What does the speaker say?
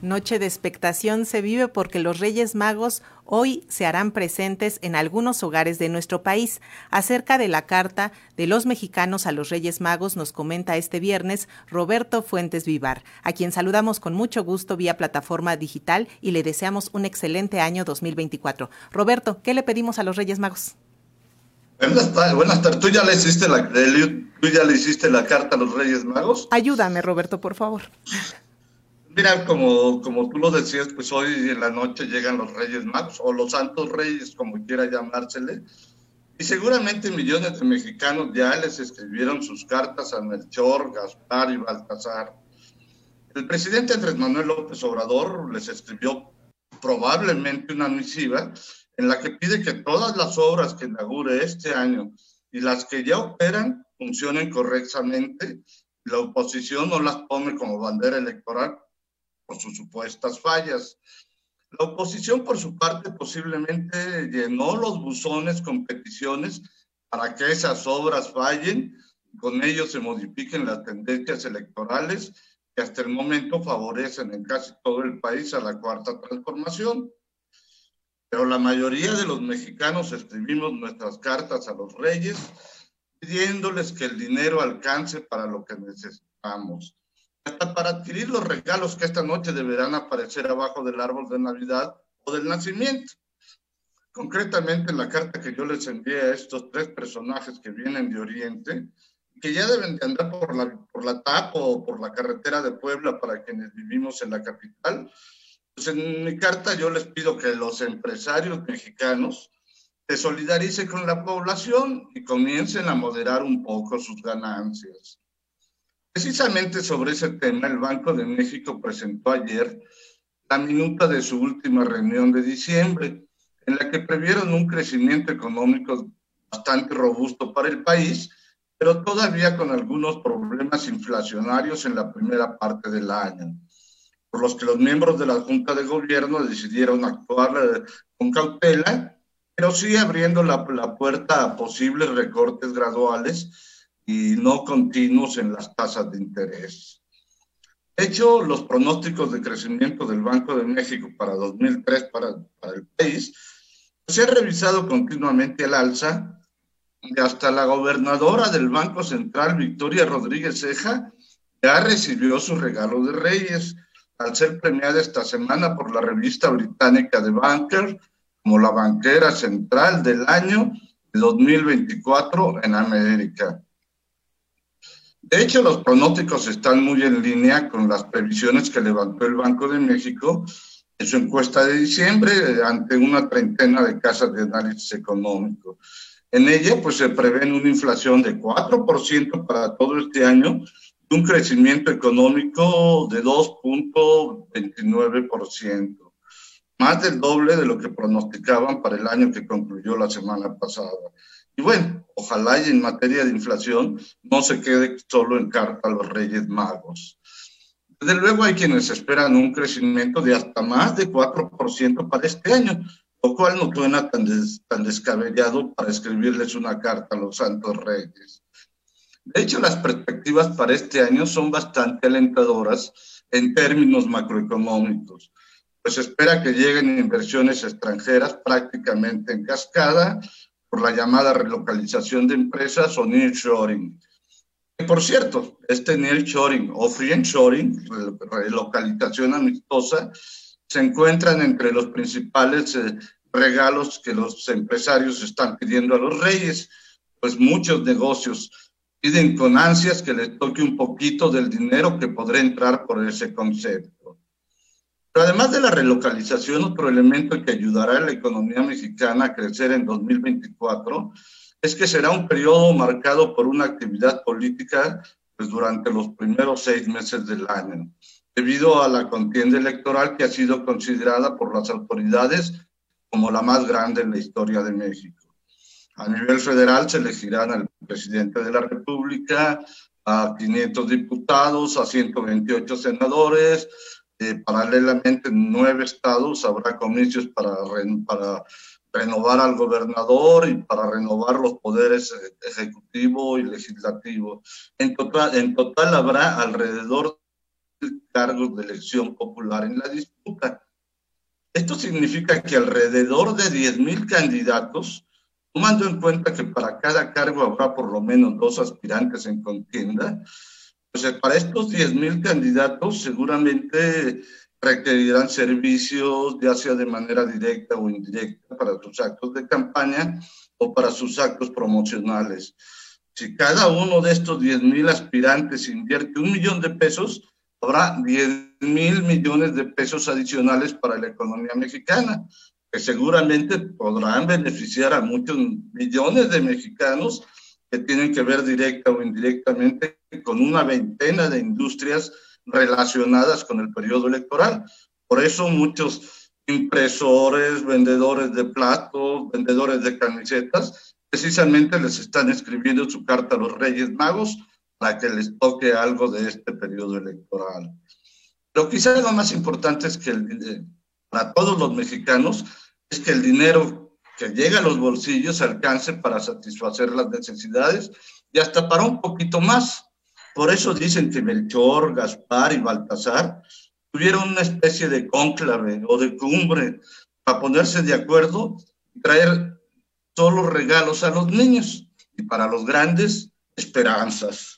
Noche de expectación se vive porque los Reyes Magos hoy se harán presentes en algunos hogares de nuestro país. Acerca de la carta de los mexicanos a los Reyes Magos nos comenta este viernes Roberto Fuentes Vivar, a quien saludamos con mucho gusto vía plataforma digital y le deseamos un excelente año 2024. Roberto, ¿qué le pedimos a los Reyes Magos? Buenas tardes, buenas tardes. ¿Tú ya, le hiciste la, ¿Tú ya le hiciste la carta a los Reyes Magos? Ayúdame, Roberto, por favor. Mira, como, como tú lo decías, pues hoy en la noche llegan los Reyes Magos, o los Santos Reyes, como quiera llamársele, y seguramente millones de mexicanos ya les escribieron sus cartas a Melchor, Gaspar y Baltasar. El presidente Andrés Manuel López Obrador les escribió probablemente una misiva en la que pide que todas las obras que inaugure este año y las que ya operan funcionen correctamente la oposición no las tome como bandera electoral por sus supuestas fallas. La oposición, por su parte, posiblemente llenó los buzones con peticiones para que esas obras fallen y con ello se modifiquen las tendencias electorales que hasta el momento favorecen en casi todo el país a la cuarta transformación. Pero la mayoría de los mexicanos escribimos nuestras cartas a los reyes pidiéndoles que el dinero alcance para lo que necesitamos para adquirir los regalos que esta noche deberán aparecer abajo del árbol de Navidad o del nacimiento. Concretamente, en la carta que yo les envié a estos tres personajes que vienen de Oriente, que ya deben de andar por la, por la TAP o por la carretera de Puebla para quienes vivimos en la capital, pues en mi carta yo les pido que los empresarios mexicanos se solidaricen con la población y comiencen a moderar un poco sus ganancias. Precisamente sobre ese tema, el Banco de México presentó ayer la minuta de su última reunión de diciembre, en la que previeron un crecimiento económico bastante robusto para el país, pero todavía con algunos problemas inflacionarios en la primera parte del año, por los que los miembros de la Junta de Gobierno decidieron actuar eh, con cautela, pero sí abriendo la, la puerta a posibles recortes graduales y no continuos en las tasas de interés. De hecho, los pronósticos de crecimiento del Banco de México para 2003 para, para el país se han revisado continuamente al alza y hasta la gobernadora del Banco Central, Victoria Rodríguez Ceja, ya recibió su regalo de Reyes al ser premiada esta semana por la revista británica The Banker como la banquera central del año 2024 en América. De hecho, los pronósticos están muy en línea con las previsiones que levantó el Banco de México en su encuesta de diciembre ante una treintena de casas de análisis económico. En ella, pues se prevé una inflación de 4% para todo este año y un crecimiento económico de 2.29%, más del doble de lo que pronosticaban para el año que concluyó la semana pasada. Y bueno, ojalá y en materia de inflación no se quede solo en carta a los Reyes Magos. Desde luego hay quienes esperan un crecimiento de hasta más de 4% para este año, lo cual no suena tan, tan descabellado para escribirles una carta a los Santos Reyes. De hecho, las perspectivas para este año son bastante alentadoras en términos macroeconómicos, pues espera que lleguen inversiones extranjeras prácticamente en cascada, por la llamada relocalización de empresas o nearshoring. Por cierto, este nearshoring o friendshoring, relocalización amistosa, se encuentran entre los principales eh, regalos que los empresarios están pidiendo a los reyes, pues muchos negocios piden con ansias que les toque un poquito del dinero que podrá entrar por ese concepto además de la relocalización, otro elemento que ayudará a la economía mexicana a crecer en 2024 es que será un periodo marcado por una actividad política pues, durante los primeros seis meses del año, debido a la contienda electoral que ha sido considerada por las autoridades como la más grande en la historia de México. A nivel federal se elegirán al presidente de la República, a 500 diputados, a 128 senadores, Eh, paralelamente, en nueve estados habrá comicios para, para renovar al gobernador y para renovar los poderes eh, ejecutivo y legislativo. En total, en total habrá alrededor de cargos de elección popular en la disputa. Esto significa que alrededor de 10.000 candidatos, tomando en cuenta que para cada cargo habrá por lo menos dos aspirantes en contienda, para estos 10.000 candidatos seguramente requerirán servicios, ya sea de manera directa o indirecta, para sus actos de campaña o para sus actos promocionales. Si cada uno de estos 10 mil aspirantes invierte un millón de pesos, habrá 10 mil millones de pesos adicionales para la economía mexicana, que seguramente podrán beneficiar a muchos millones de mexicanos que tienen que ver directa o indirectamente con una veintena de industrias relacionadas con el periodo electoral. Por eso muchos impresores, vendedores de platos, vendedores de camisetas, precisamente les están escribiendo su carta a los Reyes Magos para que les toque algo de este periodo electoral. Pero quizás lo más importante es que el, para todos los mexicanos es que el dinero que llega a los bolsillos alcance para satisfacer las necesidades y hasta para un poquito más. Por eso dicen que Melchor, Gaspar y Baltasar tuvieron una especie de cónclave o de cumbre para ponerse de acuerdo y traer solo regalos a los niños y para los grandes esperanzas.